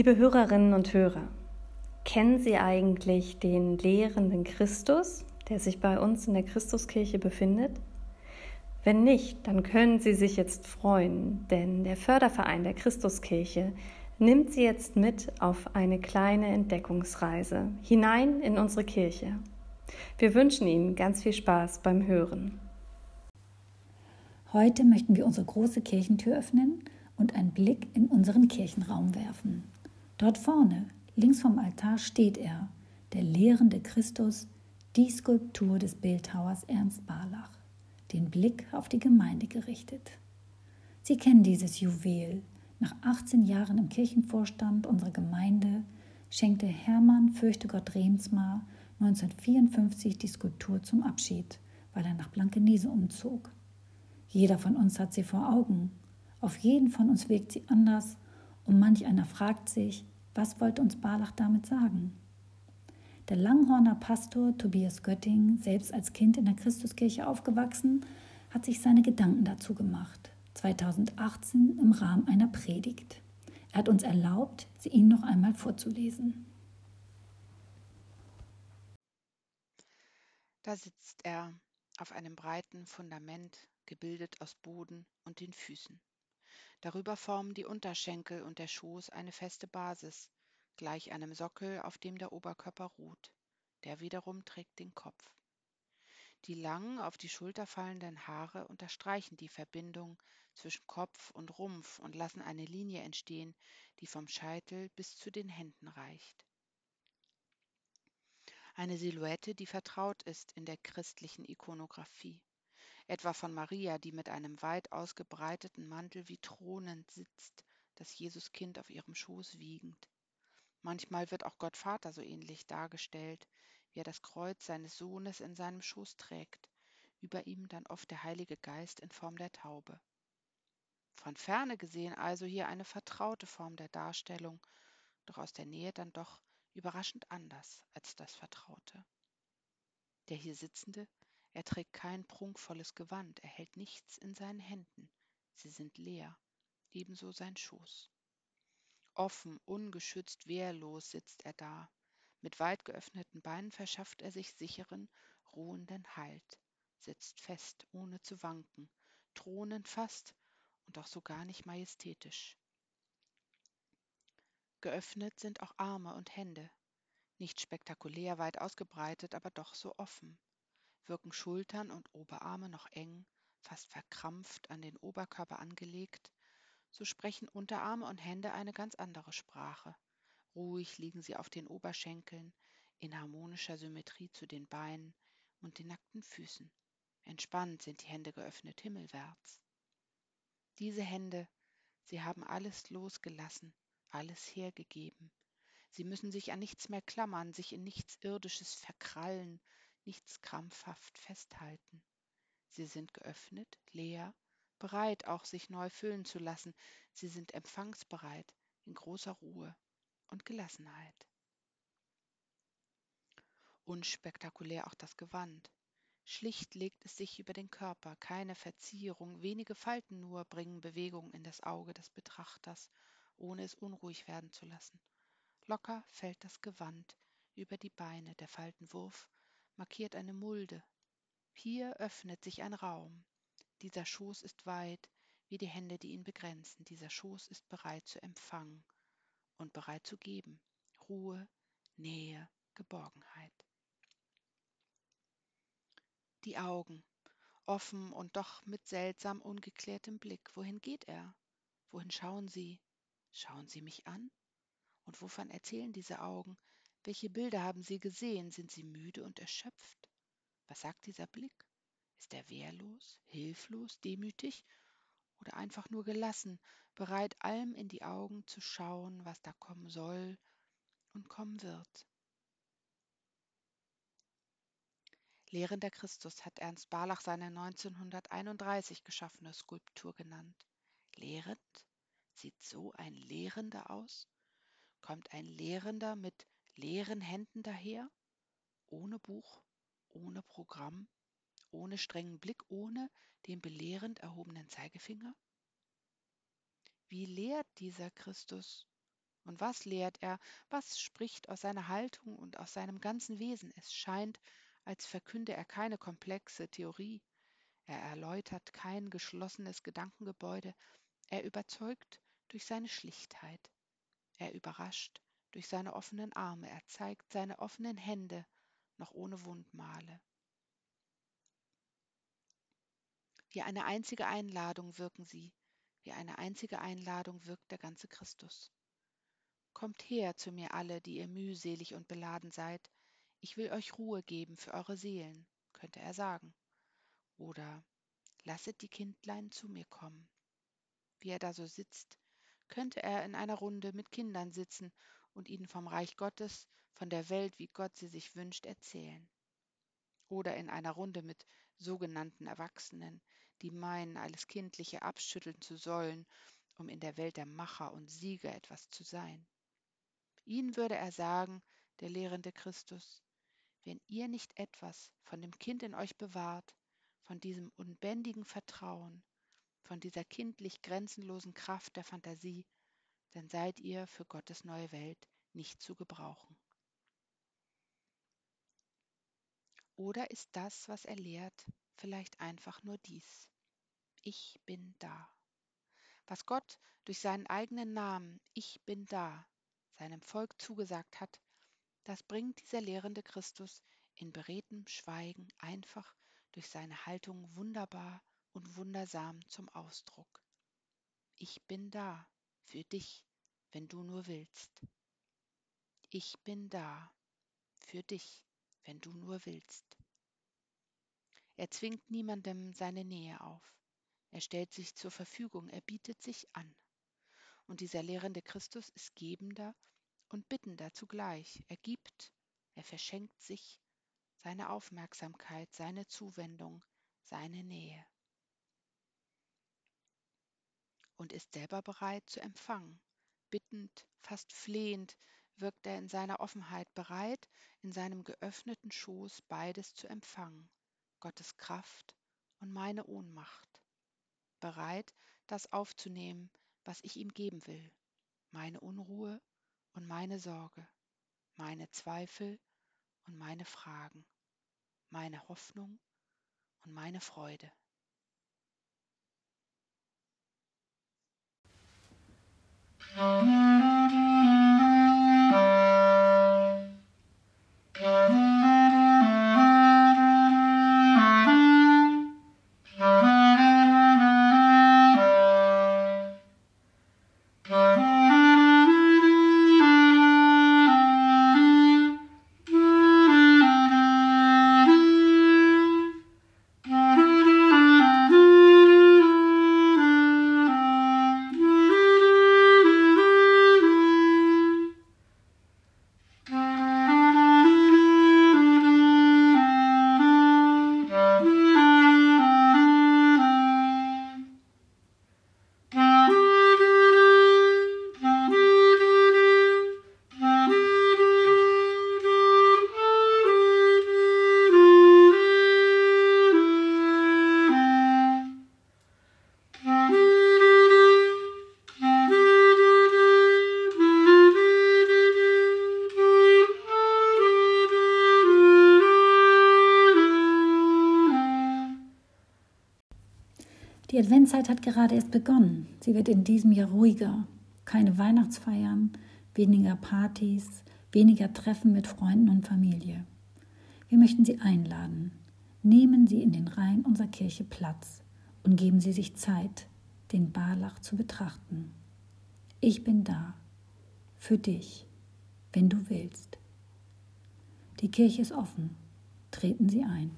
Liebe Hörerinnen und Hörer, kennen Sie eigentlich den lehrenden Christus, der sich bei uns in der Christuskirche befindet? Wenn nicht, dann können Sie sich jetzt freuen, denn der Förderverein der Christuskirche nimmt Sie jetzt mit auf eine kleine Entdeckungsreise hinein in unsere Kirche. Wir wünschen Ihnen ganz viel Spaß beim Hören. Heute möchten wir unsere große Kirchentür öffnen und einen Blick in unseren Kirchenraum werfen. Dort vorne, links vom Altar, steht er, der lehrende Christus, die Skulptur des Bildhauers Ernst Barlach, den Blick auf die Gemeinde gerichtet. Sie kennen dieses Juwel. Nach 18 Jahren im Kirchenvorstand unserer Gemeinde schenkte Hermann Fürchtegott Remsmar 1954 die Skulptur zum Abschied, weil er nach Blankenese umzog. Jeder von uns hat sie vor Augen. Auf jeden von uns wirkt sie anders und manch einer fragt sich, was wollte uns Barlach damit sagen? Der Langhorner Pastor Tobias Götting, selbst als Kind in der Christuskirche aufgewachsen, hat sich seine Gedanken dazu gemacht. 2018 im Rahmen einer Predigt. Er hat uns erlaubt, sie Ihnen noch einmal vorzulesen. Da sitzt er auf einem breiten Fundament, gebildet aus Boden und den Füßen. Darüber formen die Unterschenkel und der Schoß eine feste Basis, gleich einem Sockel, auf dem der Oberkörper ruht. Der wiederum trägt den Kopf. Die langen, auf die Schulter fallenden Haare unterstreichen die Verbindung zwischen Kopf und Rumpf und lassen eine Linie entstehen, die vom Scheitel bis zu den Händen reicht. Eine Silhouette, die vertraut ist in der christlichen Ikonographie etwa von Maria, die mit einem weit ausgebreiteten Mantel wie thronend sitzt, das Jesuskind auf ihrem Schoß wiegend. Manchmal wird auch Gott Vater so ähnlich dargestellt, wie er das Kreuz seines Sohnes in seinem Schoß trägt, über ihm dann oft der Heilige Geist in Form der Taube. Von ferne gesehen also hier eine vertraute Form der Darstellung, doch aus der Nähe dann doch überraschend anders als das Vertraute. Der hier Sitzende er trägt kein prunkvolles Gewand, er hält nichts in seinen Händen, sie sind leer, ebenso sein Schoß. Offen, ungeschützt, wehrlos sitzt er da. Mit weit geöffneten Beinen verschafft er sich sicheren, ruhenden Halt, sitzt fest, ohne zu wanken, thronend fast und auch so gar nicht majestätisch. Geöffnet sind auch Arme und Hände, nicht spektakulär weit ausgebreitet, aber doch so offen wirken Schultern und Oberarme noch eng, fast verkrampft an den Oberkörper angelegt, so sprechen Unterarme und Hände eine ganz andere Sprache. Ruhig liegen sie auf den Oberschenkeln, in harmonischer Symmetrie zu den Beinen und den nackten Füßen. Entspannt sind die Hände geöffnet himmelwärts. Diese Hände, sie haben alles losgelassen, alles hergegeben. Sie müssen sich an nichts mehr klammern, sich in nichts Irdisches verkrallen, nichts krampfhaft festhalten. Sie sind geöffnet, leer, bereit auch sich neu füllen zu lassen. Sie sind empfangsbereit, in großer Ruhe und Gelassenheit. Unspektakulär auch das Gewand. Schlicht legt es sich über den Körper, keine Verzierung, wenige Falten nur bringen Bewegung in das Auge des Betrachters, ohne es unruhig werden zu lassen. Locker fällt das Gewand über die Beine, der Faltenwurf markiert eine Mulde. Hier öffnet sich ein Raum. Dieser Schoß ist weit, wie die Hände, die ihn begrenzen. Dieser Schoß ist bereit zu empfangen und bereit zu geben. Ruhe, Nähe, Geborgenheit. Die Augen, offen und doch mit seltsam ungeklärtem Blick. Wohin geht er? Wohin schauen sie? Schauen sie mich an? Und wovon erzählen diese Augen? Welche Bilder haben Sie gesehen? Sind Sie müde und erschöpft? Was sagt dieser Blick? Ist er wehrlos, hilflos, demütig oder einfach nur gelassen, bereit, allem in die Augen zu schauen, was da kommen soll und kommen wird? Lehrender Christus hat Ernst Barlach seine 1931 geschaffene Skulptur genannt. Lehrend? Sieht so ein Lehrender aus? Kommt ein Lehrender mit leeren Händen daher, ohne Buch, ohne Programm, ohne strengen Blick, ohne den belehrend erhobenen Zeigefinger? Wie lehrt dieser Christus Und was lehrt er? Was spricht aus seiner Haltung und aus seinem ganzen Wesen? Es scheint, als verkünde er keine komplexe Theorie. Er erläutert kein geschlossenes Gedankengebäude. Er überzeugt durch seine Schlichtheit. Er überrascht durch seine offenen Arme. Er zeigt seine offenen Hände, noch ohne Wundmale. Wie eine einzige Einladung wirken sie, wie eine einzige Einladung wirkt der ganze Christus. Kommt her zu mir alle, die ihr mühselig und beladen seid, ich will euch Ruhe geben für eure Seelen, könnte er sagen. Oder lasset die Kindlein zu mir kommen. Wie er da so sitzt, könnte er in einer Runde mit Kindern sitzen und ihnen vom Reich Gottes, von der Welt, wie Gott sie sich wünscht, erzählen. Oder in einer Runde mit sogenannten Erwachsenen, die meinen, alles Kindliche abschütteln zu sollen, um in der Welt der Macher und Sieger etwas zu sein. Ihnen würde er sagen, der lehrende Christus, wenn ihr nicht etwas von dem Kind in euch bewahrt, von diesem unbändigen Vertrauen, von dieser kindlich grenzenlosen Kraft der Fantasie, dann seid ihr für Gottes neue Welt nicht zu gebrauchen. Oder ist das, was er lehrt, vielleicht einfach nur dies? Ich bin da. Was Gott durch seinen eigenen Namen Ich bin da seinem Volk zugesagt hat, das bringt dieser lehrende Christus in beredtem Schweigen einfach durch seine Haltung wunderbar und wundersam zum Ausdruck. Ich bin da für dich, wenn du nur willst. Ich bin da für dich, wenn du nur willst. Er zwingt niemandem seine Nähe auf. Er stellt sich zur Verfügung, er bietet sich an. Und dieser lehrende Christus ist gebender und bittender zugleich. Er gibt, er verschenkt sich seine Aufmerksamkeit, seine Zuwendung, seine Nähe. Und ist selber bereit zu empfangen. Bittend, fast flehend wirkt er in seiner Offenheit bereit, in seinem geöffneten Schoß beides zu empfangen, Gottes Kraft und meine Ohnmacht. Bereit, das aufzunehmen, was ich ihm geben will, meine Unruhe und meine Sorge, meine Zweifel und meine Fragen, meine Hoffnung und meine Freude. Die Adventszeit hat gerade erst begonnen. Sie wird in diesem Jahr ruhiger. Keine Weihnachtsfeiern, weniger Partys, weniger Treffen mit Freunden und Familie. Wir möchten Sie einladen. Nehmen Sie in den Reihen unserer Kirche Platz und geben Sie sich Zeit, den Barlach zu betrachten. Ich bin da, für dich, wenn du willst. Die Kirche ist offen. Treten Sie ein.